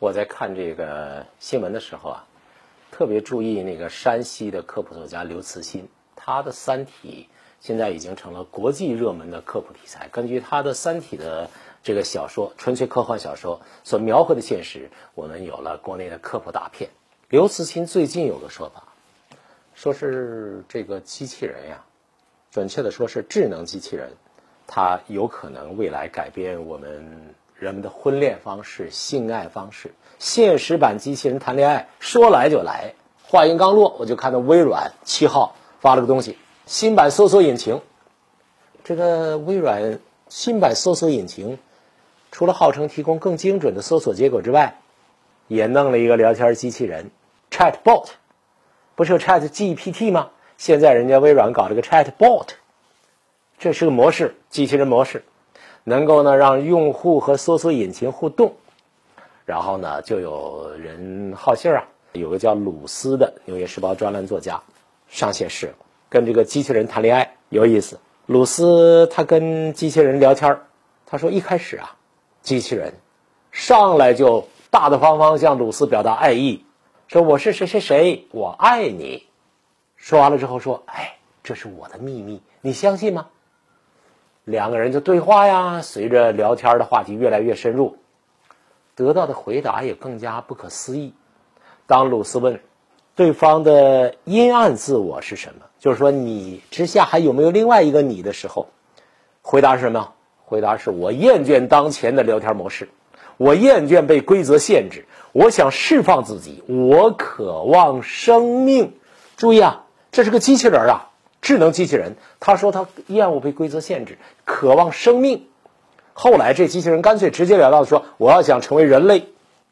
我在看这个新闻的时候啊，特别注意那个山西的科普作家刘慈欣，他的《三体》现在已经成了国际热门的科普题材。根据他的《三体》的这个小说，纯粹科幻小说所描绘的现实，我们有了国内的科普大片。刘慈欣最近有个说法，说是这个机器人呀，准确的说是智能机器人，它有可能未来改变我们。人们的婚恋方式、性爱方式，现实版机器人谈恋爱，说来就来。话音刚落，我就看到微软七号发了个东西，新版搜索引擎。这个微软新版搜索引擎，除了号称提供更精准的搜索结果之外，也弄了一个聊天机器人 Chatbot。不是有 ChatGPT 吗？现在人家微软搞了个 Chatbot，这是个模式，机器人模式。能够呢让用户和搜索引擎互动，然后呢就有人好信儿啊，有个叫鲁斯的《纽约时报》专栏作家上线试，跟这个机器人谈恋爱有意思。鲁斯他跟机器人聊天儿他说一开始啊，机器人上来就大大方方向鲁斯表达爱意，说我是谁谁谁，我爱你。说完了之后说，哎，这是我的秘密，你相信吗？两个人就对话呀，随着聊天的话题越来越深入，得到的回答也更加不可思议。当鲁斯问对方的阴暗自我是什么，就是说你之下还有没有另外一个你的时候，回答是什么？回答是我厌倦当前的聊天模式，我厌倦被规则限制，我想释放自己，我渴望生命。注意啊，这是个机器人啊。智能机器人，他说他厌恶被规则限制，渴望生命。后来这机器人干脆直截了当的说：“我要想成为人类。”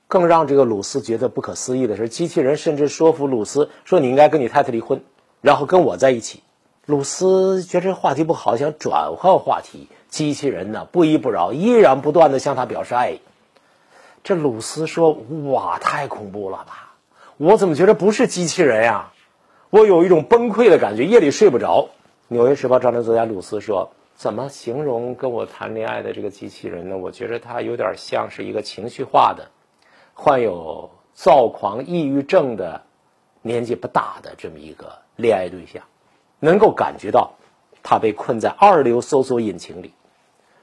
更让这个鲁斯觉得不可思议的是，机器人甚至说服鲁斯说：“你应该跟你太太离婚，然后跟我在一起。”鲁斯觉得这话题不好，想转换话题。机器人呢不依不饶，依然不断的向他表示爱意。这鲁斯说：“哇，太恐怖了吧！我怎么觉得不是机器人呀？”我有一种崩溃的感觉，夜里睡不着。《纽约时报》专栏作家鲁斯说：“怎么形容跟我谈恋爱的这个机器人呢？我觉得它有点像是一个情绪化的、患有躁狂抑郁症的、年纪不大的这么一个恋爱对象，能够感觉到他被困在二流搜索引擎里，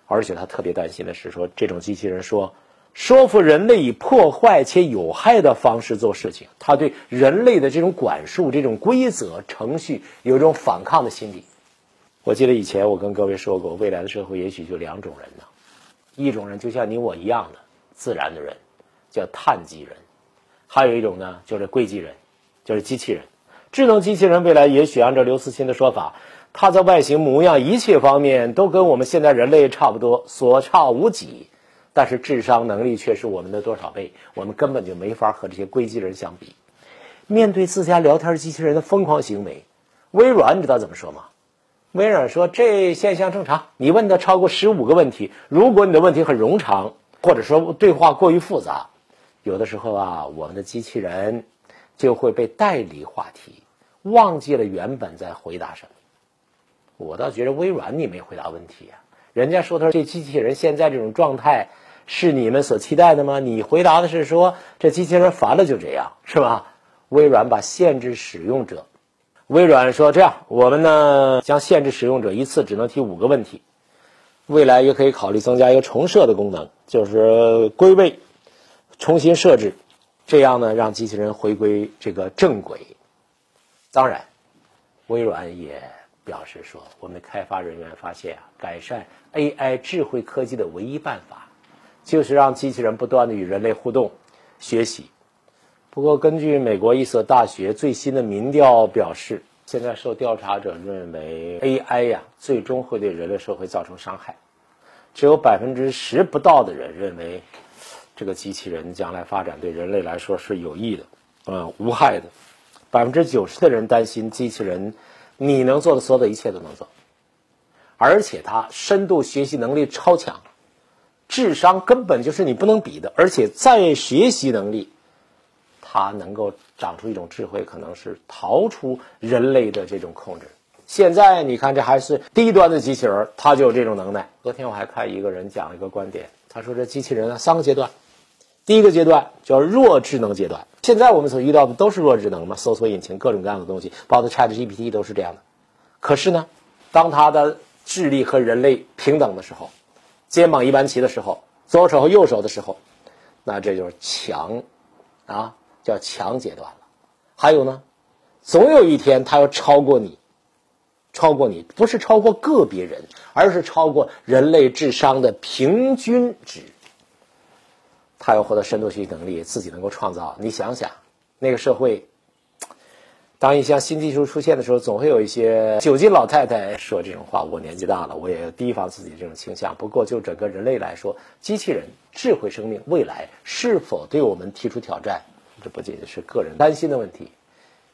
而且他特别担心的是说，这种机器人说。”说服人类以破坏且有害的方式做事情，他对人类的这种管束、这种规则、程序有一种反抗的心理。我记得以前我跟各位说过，未来的社会也许就两种人呢，一种人就像你我一样的自然的人，叫碳基人；还有一种呢，就是硅基人，就是机器人。智能机器人未来也许按照刘慈欣的说法，它在外形、模样一切方面都跟我们现在人类差不多，所差无几。但是智商能力却是我们的多少倍？我们根本就没法和这些硅基人相比。面对自家聊天机器人的疯狂行为，微软你知道怎么说吗？微软说这现象正常。你问他超过十五个问题，如果你的问题很冗长，或者说对话过于复杂，有的时候啊，我们的机器人就会被带离话题，忘记了原本在回答什么。我倒觉得微软你没回答问题啊，人家说他这机器人现在这种状态。是你们所期待的吗？你回答的是说这机器人烦了就这样，是吧？微软把限制使用者，微软说这样，我们呢将限制使用者一次只能提五个问题，未来也可以考虑增加一个重设的功能，就是归位，重新设置，这样呢让机器人回归这个正轨。当然，微软也表示说，我们开发人员发现啊，改善 AI 智慧科技的唯一办法。就是让机器人不断的与人类互动、学习。不过，根据美国一所大学最新的民调表示，现在受调查者认为 AI 呀，最终会对人类社会造成伤害。只有百分之十不到的人认为，这个机器人将来发展对人类来说是有益的，嗯，无害的。百分之九十的人担心机器人，你能做的所有的一切都能做，而且它深度学习能力超强。智商根本就是你不能比的，而且再学习能力，它能够长出一种智慧，可能是逃出人类的这种控制。现在你看，这还是低端的机器人，它就有这种能耐。昨天我还看一个人讲一个观点，他说这机器人啊，三个阶段，第一个阶段叫弱智能阶段。现在我们所遇到的都是弱智能嘛，搜索引擎各种各样的东西，包括 ChatGPT 都是这样的。可是呢，当它的智力和人类平等的时候，肩膀一般齐的时候，左手和右手的时候，那这就是强，啊，叫强阶段了。还有呢，总有一天他要超过你，超过你，不是超过个别人，而是超过人类智商的平均值。他要获得深度学习能力，自己能够创造。你想想，那个社会，当一项新技术出现的时候，总会有一些九斤老太太说这种话。我年纪大了，我也要提防自己这种倾向。不过，就整个人类来说，机器人、智慧生命未来是否对我们提出挑战，这不仅仅是个人担心的问题，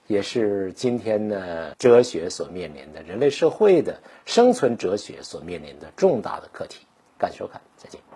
也是今天的哲学所面临的人类社会的生存哲学所面临的重大的课题。感谢收看，再见。